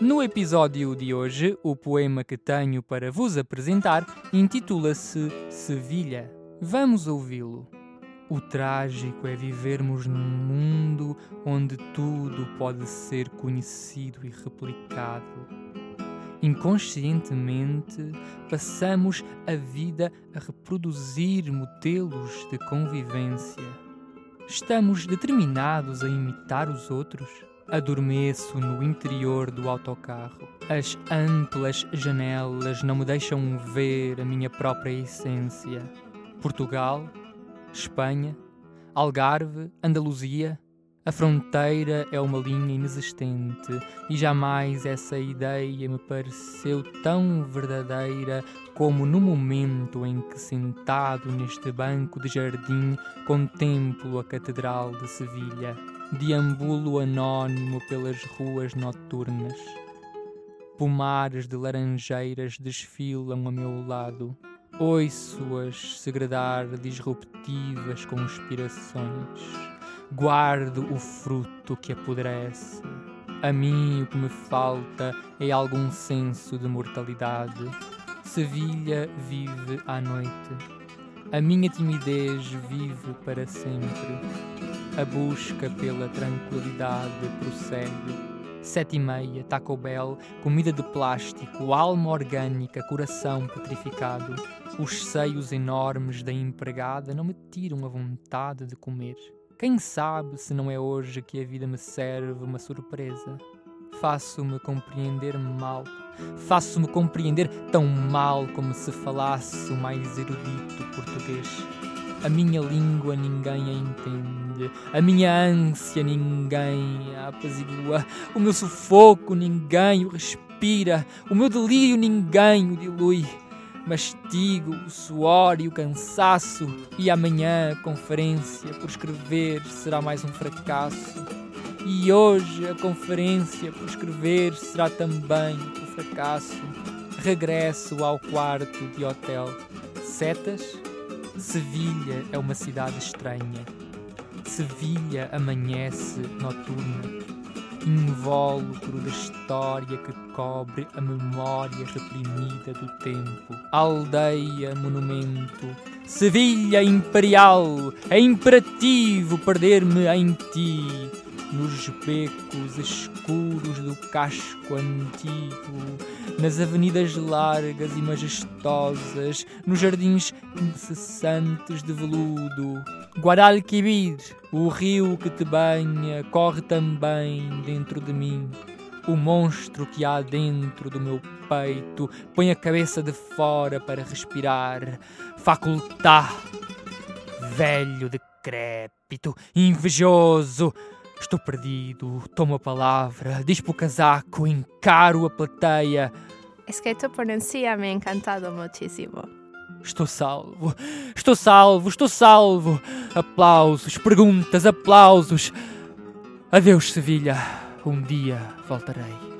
No episódio de hoje, o poema que tenho para vos apresentar intitula-se Sevilha. Vamos ouvi-lo. O trágico é vivermos num mundo onde tudo pode ser conhecido e replicado. Inconscientemente, passamos a vida a reproduzir modelos de convivência. Estamos determinados a imitar os outros? Adormeço no interior do autocarro. As amplas janelas não me deixam ver a minha própria essência. Portugal, Espanha, Algarve, Andaluzia. A fronteira é uma linha inexistente e jamais essa ideia me pareceu tão verdadeira como no momento em que, sentado neste banco de jardim, contemplo a Catedral de Sevilha. Deambulo anónimo pelas ruas noturnas. Pomares de laranjeiras desfilam a meu lado. Ouço-as segredar disruptivas conspirações. Guardo o fruto que apodrece. A mim o que me falta é algum senso de mortalidade. Sevilha vive à noite. A minha timidez vive para sempre. A busca pela tranquilidade prossegue. Sete e meia, Taco Bell, comida de plástico, alma orgânica, coração petrificado. Os seios enormes da empregada não me tiram a vontade de comer. Quem sabe se não é hoje que a vida me serve uma surpresa? Faço-me compreender mal. Faço-me compreender tão mal como se falasse o mais erudito português. A minha língua ninguém a entende. A minha ânsia ninguém a apazigua. O meu sufoco ninguém o respira. O meu delírio ninguém o dilui. Mastigo o suor e o cansaço. E amanhã a conferência por escrever será mais um fracasso. E hoje a conferência por escrever será também um fracasso. Regresso ao quarto de hotel. Setas? Sevilha é uma cidade estranha. Sevilha amanhece noturna, invólucro da história que cobre a memória reprimida do tempo. Aldeia, monumento, Sevilha imperial, é imperativo perder-me em ti nos becos escuros do casco antigo, nas avenidas largas e majestosas, nos jardins incessantes de veludo. Guadalquivir, o rio que te banha, corre também dentro de mim. O monstro que há dentro do meu peito põe a cabeça de fora para respirar. Facultá, velho decrépito, invejoso, Estou perdido, tomo a palavra, dispo o casaco, encaro a plateia. Es que tu pronuncia me ha encantado muchísimo. Estou salvo, estou salvo, estou salvo. Aplausos, perguntas, aplausos. Adeus, Sevilha. Um dia voltarei.